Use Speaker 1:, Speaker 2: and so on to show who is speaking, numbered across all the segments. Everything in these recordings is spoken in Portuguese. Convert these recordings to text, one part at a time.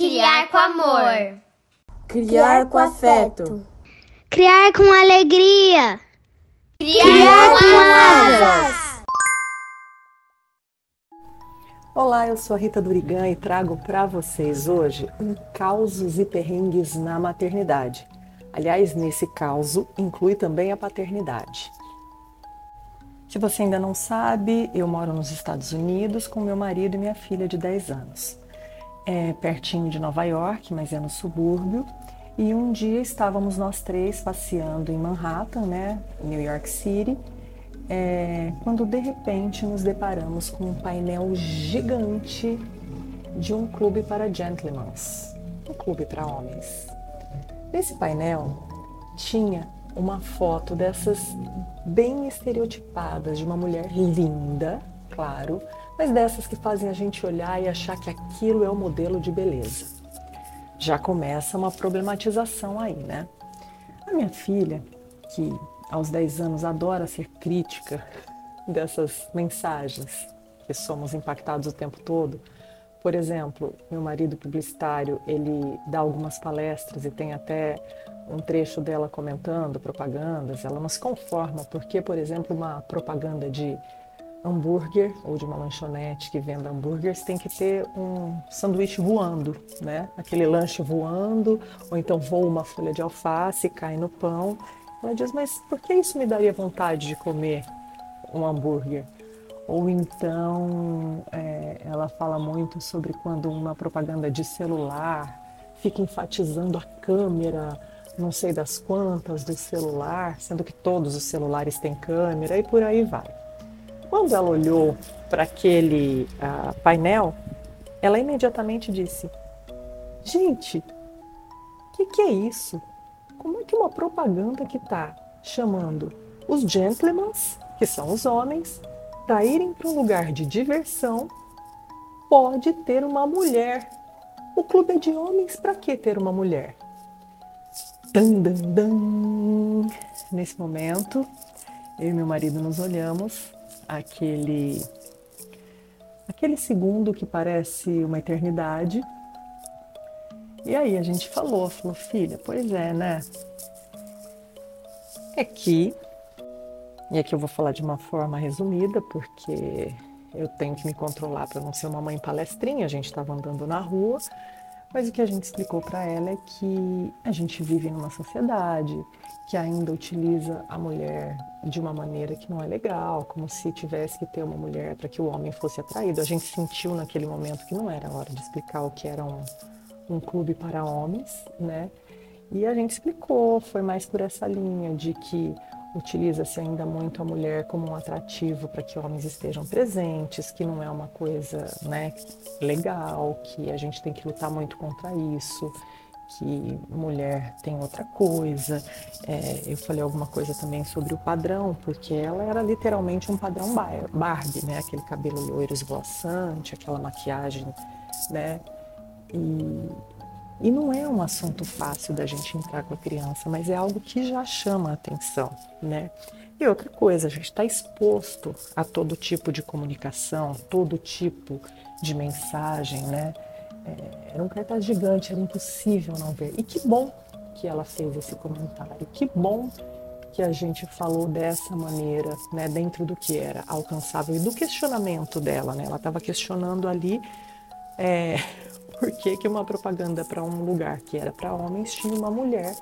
Speaker 1: Criar com amor.
Speaker 2: Criar com afeto.
Speaker 3: Criar com alegria.
Speaker 1: Criar, Criar com asas.
Speaker 4: Olá, eu sou a Rita Durigan e trago para vocês hoje um causos e perrengues na maternidade. Aliás, nesse caso inclui também a paternidade. Se você ainda não sabe, eu moro nos Estados Unidos com meu marido e minha filha de 10 anos. É pertinho de Nova York, mas é no subúrbio. E um dia estávamos nós três passeando em Manhattan, né, New York City, é, quando de repente nos deparamos com um painel gigante de um clube para gentlemen, um clube para homens. Nesse painel tinha uma foto dessas bem estereotipadas de uma mulher linda, claro, mas dessas que fazem a gente olhar e achar que aquilo é o modelo de beleza. Já começa uma problematização aí, né? A minha filha, que aos 10 anos adora ser crítica dessas mensagens que somos impactados o tempo todo, por exemplo, meu marido publicitário, ele dá algumas palestras e tem até um trecho dela comentando propagandas. Ela não se conforma porque, por exemplo, uma propaganda de hambúrguer ou de uma lanchonete que venda hambúrgueres tem que ter um sanduíche voando, né? Aquele lanche voando, ou então voa uma folha de alface cai no pão. Ela diz, mas por que isso me daria vontade de comer um hambúrguer? Ou então é, ela fala muito sobre quando uma propaganda de celular fica enfatizando a câmera, não sei das quantas do celular, sendo que todos os celulares têm câmera e por aí vai. Quando ela olhou para aquele uh, painel, ela imediatamente disse: Gente, o que, que é isso? Como é que uma propaganda que está chamando os gentlemen, que são os homens, para irem para um lugar de diversão, pode ter uma mulher. O clube é de homens, para que ter uma mulher? Dan, dan, dan. Nesse momento, eu e meu marido nos olhamos, aquele aquele segundo que parece uma eternidade. E aí a gente falou, falou, filha, pois é, né? É que e aqui eu vou falar de uma forma resumida, porque eu tenho que me controlar para não ser uma mãe palestrinha. A gente estava andando na rua, mas o que a gente explicou para ela é que a gente vive numa sociedade que ainda utiliza a mulher de uma maneira que não é legal, como se tivesse que ter uma mulher para que o homem fosse atraído. A gente sentiu naquele momento que não era hora de explicar o que era um, um clube para homens, né? E a gente explicou, foi mais por essa linha de que utiliza-se ainda muito a mulher como um atrativo para que homens estejam presentes, que não é uma coisa né, legal, que a gente tem que lutar muito contra isso, que mulher tem outra coisa. É, eu falei alguma coisa também sobre o padrão, porque ela era literalmente um padrão Barbie, né? Aquele cabelo loiro esvoaçante, aquela maquiagem, né? E, e não é um assunto fácil da gente entrar com a criança, mas é algo que já chama a atenção, né? E outra coisa, a gente está exposto a todo tipo de comunicação, todo tipo de mensagem, né? É, era um cartaz gigante, era impossível não ver. E que bom que ela fez esse comentário, que bom que a gente falou dessa maneira, né, dentro do que era alcançável e do questionamento dela, né? Ela estava questionando ali é, por que, que uma propaganda para um lugar que era para homens tinha uma mulher.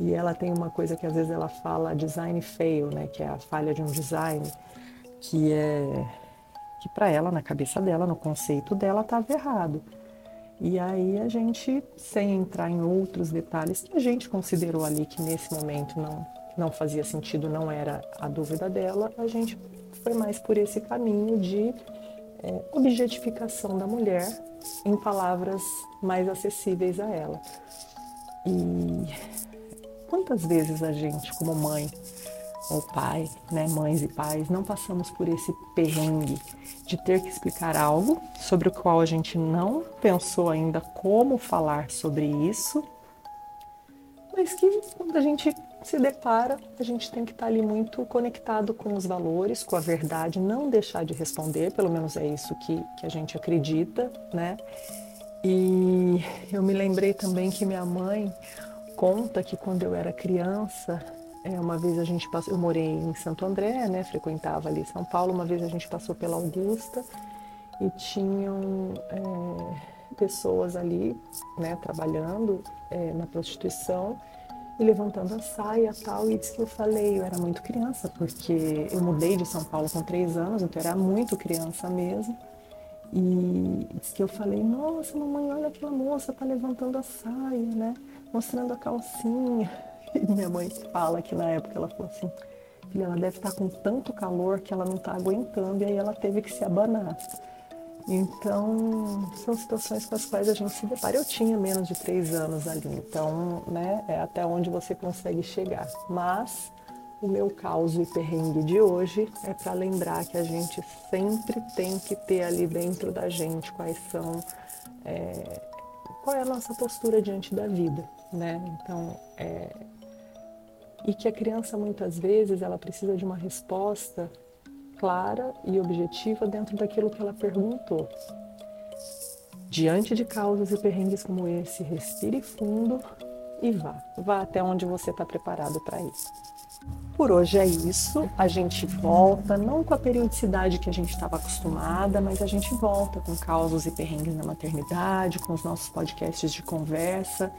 Speaker 4: E ela tem uma coisa que às vezes ela fala design fail, né, que é a falha de um design, que é que para ela, na cabeça dela, no conceito dela, estava errado. E aí a gente, sem entrar em outros detalhes que a gente considerou ali que nesse momento não, não fazia sentido, não era a dúvida dela, a gente foi mais por esse caminho de é, objetificação da mulher em palavras mais acessíveis a ela. E quantas vezes a gente, como mãe ou pai, né, mães e pais, não passamos por esse perrengue de ter que explicar algo sobre o qual a gente não pensou ainda como falar sobre isso, mas que quando a gente se depara, a gente tem que estar ali muito conectado com os valores, com a verdade, não deixar de responder, pelo menos é isso que, que a gente acredita, né? E eu me lembrei também que minha mãe conta que quando eu era criança, é, uma vez a gente passou, eu morei em Santo André, né, frequentava ali São Paulo, uma vez a gente passou pela Augusta e tinham é, pessoas ali, né, trabalhando é, na prostituição e levantando a saia tal, e disse que eu falei, eu era muito criança, porque eu mudei de São Paulo com três anos, então eu era muito criança mesmo. E disse que eu falei, nossa, mamãe, olha aquela moça, tá levantando a saia, né? Mostrando a calcinha. E minha mãe fala que na época ela falou assim, filha, ela deve estar tá com tanto calor que ela não está aguentando, e aí ela teve que se abanar. Então, são situações com as quais a gente se depara. Eu tinha menos de três anos ali, então, né, é até onde você consegue chegar. Mas o meu caos e perrengue de hoje é para lembrar que a gente sempre tem que ter ali dentro da gente quais são, é, qual é a nossa postura diante da vida, né? Então, é, e que a criança muitas vezes ela precisa de uma resposta clara e objetiva dentro daquilo que ela perguntou. Diante de causas e perrengues como esse, respire fundo e vá. Vá até onde você está preparado para ir. Por hoje é isso. A gente volta, não com a periodicidade que a gente estava acostumada, mas a gente volta com causos e perrengues na maternidade, com os nossos podcasts de conversa.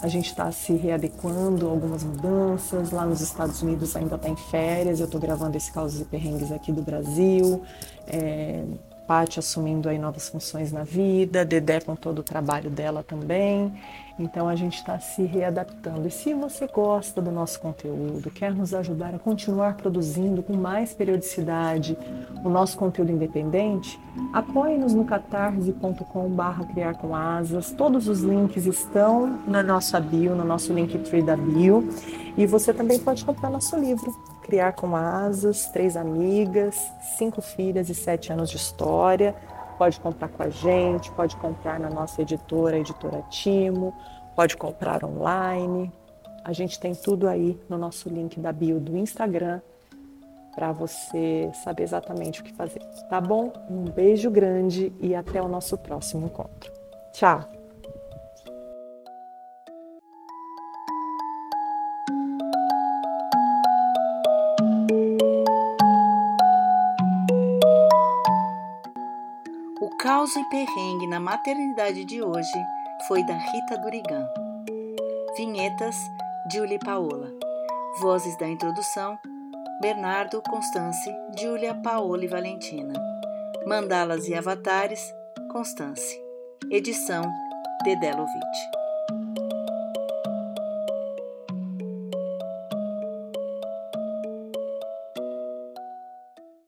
Speaker 4: A gente está se readequando a algumas mudanças. Lá nos Estados Unidos ainda está em férias. Eu estou gravando esse causos e perrengues aqui do Brasil. É, Paty assumindo aí novas funções na vida, Dedé com todo o trabalho dela também. Então a gente está se readaptando. E se você gosta do nosso conteúdo, quer nos ajudar a continuar produzindo com mais periodicidade o nosso conteúdo independente, apoie-nos no catarse.com.br criar com asas. Todos os links estão na nossa bio, no nosso Linktree da bio. E você também pode comprar nosso livro, Criar com Asas, Três Amigas, Cinco Filhas e Sete Anos de História pode comprar com a gente, pode comprar na nossa editora, a editora Timo, pode comprar online. A gente tem tudo aí no nosso link da bio do Instagram para você saber exatamente o que fazer. Tá bom? Um beijo grande e até o nosso próximo encontro. Tchau!
Speaker 5: Caos e perrengue na maternidade de hoje foi da Rita Durigan. Vinhetas, Julie Paola. Vozes da introdução, Bernardo, Constance, Júlia, Paola e Valentina. Mandalas e avatares, Constance. Edição, Dedelovitch.